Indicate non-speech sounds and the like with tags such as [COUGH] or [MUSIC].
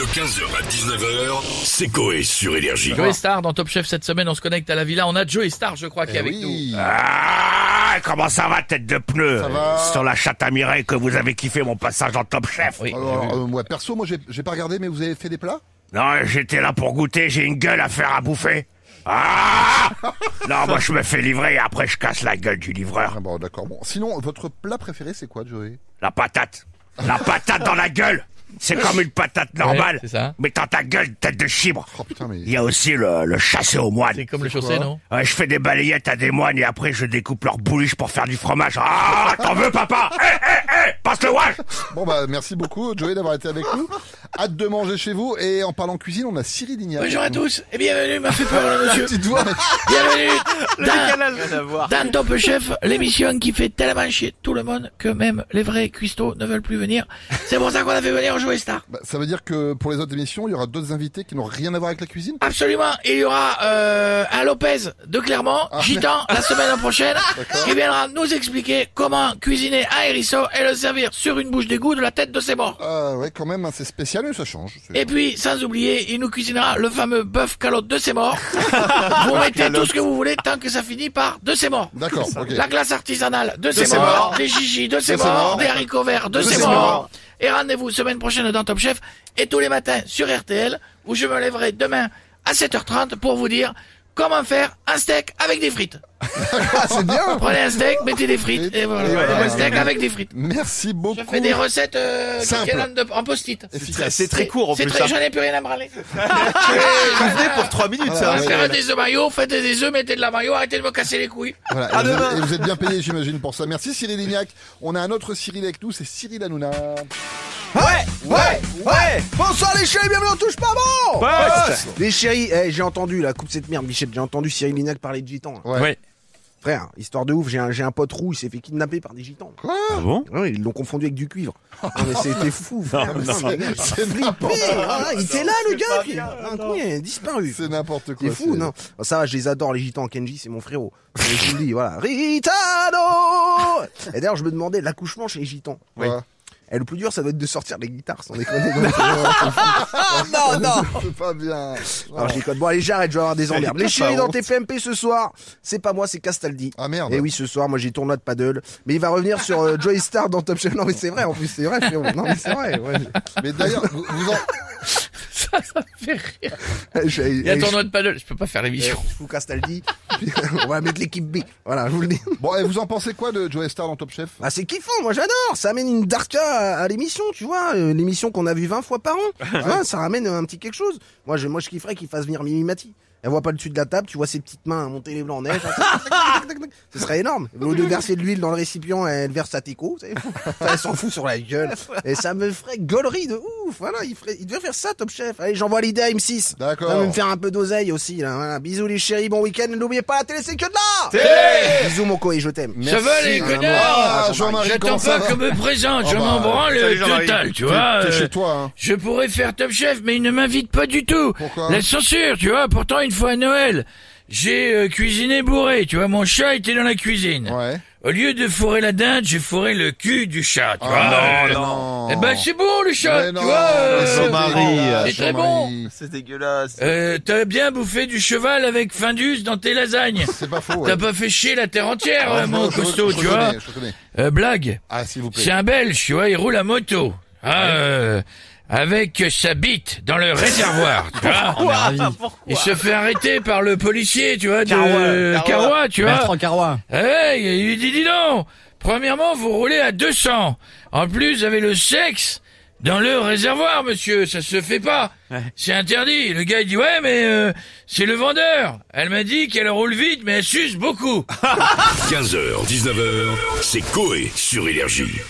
De 15h à 19h, c'est Coé sur Énergie. Joey Star dans Top Chef cette semaine, on se connecte à la villa. On a Joey Star, je crois, qui est Eh avec oui. nous. Ah, comment ça va, tête de pneu? Ça va. Sur la chatte à Mireille que vous avez kiffé mon passage en Top Chef. Oui. Alors, euh, moi, perso, moi, j'ai j'ai pas regardé, mais vous avez fait des plats? Non, j'étais là pour goûter, j'ai une gueule à faire à bouffer. Ah [LAUGHS] Non, moi je me fais livrer et après je casse la gueule du livreur. Ah bon, d'accord. Bon, sinon, votre plat préféré, c'est quoi, Joey? La patate. La patate dans la gueule. C'est comme une patate normale. c'est ça. Mais dans ta gueule, tête de chibre. Oh putain, mais... Il y a aussi le, le chassé aux moines. C'est comme le chaussé, non? Ouais, je fais des balayettes à des moines et après je découpe leur bouliche pour faire du fromage. Ah, t'en veux papa? Hé, hé, hé Passe le wash Bon, bah, merci beaucoup, Joey, d'avoir été avec nous. Hâte de manger chez vous. Et en parlant cuisine, on a Cyril Lignac. Bonjour à tous et bienvenue, m'a fait peur [LAUGHS] monsieur. Petite voix, mais- Bienvenue dans, dans Top Chef, l'émission qui fait tellement chier tout le monde que même les vrais cuistots ne veulent plus venir. C'est pour ça qu'on a fait venir Joey Star. Bah, ça veut dire que pour les autres émissions, il y aura d'autres invités qui n'ont rien à voir avec la cuisine? Absolument, il y aura euh, un Lopez de Clermont, Ah, gitan, la semaine prochaine, [LAUGHS] qui viendra nous expliquer comment cuisiner un hérisson et le servir sur une bouche d'égout de la tête de ses morts. Ah ouais, quand même, hein, c'est spécial, mais ça change. Et puis, sans oublier, il nous cuisinera le fameux bœuf calotte de ses morts. [LAUGHS] vous mettez tout ce que vous voulez tant que ça finit par de ses morts. D'accord, ok. La glace artisanale de ses ses morts, morts. des gigis de ses ses morts, morts. des haricots verts de, ses ses morts. morts. Et rendez-vous semaine prochaine dans Top Chef et tous les matins sur RTL où je me lèverai demain à 7h30 pour vous dire comment faire un steak avec des frites. [LAUGHS] C'est bien Prenez un steak, mettez des frites et voilà. Et voilà. Un steak avec des frites. Merci beaucoup. Je fais des recettes euh, de- en post-it. C'est très court en C'est plus. très, ça. j'en ai plus rien à me branler. [LAUGHS] Venez pour 3 minutes ça. Ouais, ouais. des œufs maillots, faites des œufs, mettez de la maillot, arrêtez de me casser les couilles. Voilà, et, vous êtes, et vous êtes bien payé, j'imagine, pour ça. Merci Cyril Lignac. On a un autre Cyril avec nous, c'est Cyril Hanouna. Ouais, ouais, ouais. Bonsoir les chéris, bienvenue on touche pas bon. Poste. Les chéris, eh, j'ai entendu la coupe cette merde, Michel. J'ai entendu Cyril Lignac parler de gitans. Ouais. Ouais. Frère, histoire de ouf. J'ai un, j'ai un pote roux, il s'est fait kidnapper par des gitans. Quoi Ah bon Ouais, ils l'ont confondu avec du cuivre. Non, [LAUGHS] mais c'était fou, frère. mais Non, c'est- n'importe quoi. Il était là, le gars. Puis, un coup, il a disparu. C'est n'importe quoi. C'est fou, non Bon, Ça, je les adore, les gitans. Kenji, c'est mon frérot. Mais je vous le dis, voilà. Ritano Et d'ailleurs, je me demandais l'accouchement chez les gitans. Ouais. Et le plus dur, ça doit être de sortir les guitares, sans déconner. [LAUGHS] non, non [LAUGHS] C'est pas bien. Alors je déconne. Bon allez j'arrête, je vais avoir des emmerdes. Les chéris dans honte. TPMP ce soir, c'est pas moi, c'est Castaldi. Ah merde. Et oui ce soir, moi j'ai tournoi de paddle. Mais il va revenir sur euh, Joey Star dans Top Chef. Non mais c'est vrai, en plus c'est vrai frérot. Non mais c'est vrai. Ouais. Mais d'ailleurs, vous, vous en... [LAUGHS] Ça, ça me fait rire. Je- Il y a je- tournoi de paddle, je peux pas faire l'émission. je fous Castaldi. Puis, [LAUGHS] On va mettre l'équipe B. Voilà, je vous le dis. Bon, et vous en pensez quoi de Joe Star dans Top Chef? Ah c'est kiffant, moi j'adore. Ça amène une darka à, à l'émission, tu vois, euh, l'émission qu'on a vue 20 fois par an. Tu vois, ça ramène un petit quelque chose. Moi je, moi je kifferais qu'il fasse venir Mimi Mati. Elle voit pas le dessus de la table, tu vois ses petites mains monter les blancs en neige. [LAUGHS] Ce serait énorme. Au lieu de verser de l'huile dans le récipient, elle verse sa sais. Elle s'en fout sur la gueule. Et ça me ferait gaulerie de ouf. Voilà, il, ferait, il devrait faire ça, Top Chef. Allez, j'envoie l'idée à M6. D'accord. Ça va me faire un peu d'oseille aussi. Là. Voilà. Bisous les chéris, bon week-end. N'oubliez pas la télé, c'est que de là. Bisous mon coï, je t'aime. Ça va les Merci. connards Ah, J'attends pas qu'on me présente, je Ah bah, m'en branle salut, Jean-Marie. total, tu vois. T'es euh, chez toi, hein Je pourrais faire Top Chef, mais il ne m'invite pas du tout. Pourquoi La censure, tu vois. Pourtant, une fois à Noël, j'ai euh, cuisiné bourré, tu vois. Mon chat était dans la cuisine. Ouais. Au lieu de fourrer la dinde, j'ai fourré le cul du chat, tu vois. Ah, Euh, non. Eh ben, c'est bon, le chat, Mais tu non, vois. euh, c'est dégueulasse, c'est très Jean-Marie. C'est dégueulasse. euh, T'as bien bouffé du cheval avec Findus dans tes lasagnes. C'est pas faux. T'as Ouais. pas fait chier la terre entière, Ah, euh, mon je- costaud, je tu vois. connais, Je connais. Euh, blague. Ah, s'il vous plaît. C'est un Belge, tu vois, il roule à moto. Ah, euh, avec sa bite dans le réservoir, tu vois. [LAUGHS] Il se fait arrêter par le policier, tu vois, de. Carois, tu vois. Bertrand Carrois. Hey, il lui dit, dis donc, premièrement, vous roulez à 200. En plus, vous avez le sexe dans le réservoir, monsieur, ça se fait pas. C'est interdit. Le gars, il dit, ouais, mais euh, c'est le vendeur. Elle m'a dit qu'elle roule vite, mais elle suce beaucoup. [LAUGHS] 15h, 19h, c'est Coé sur Énergie.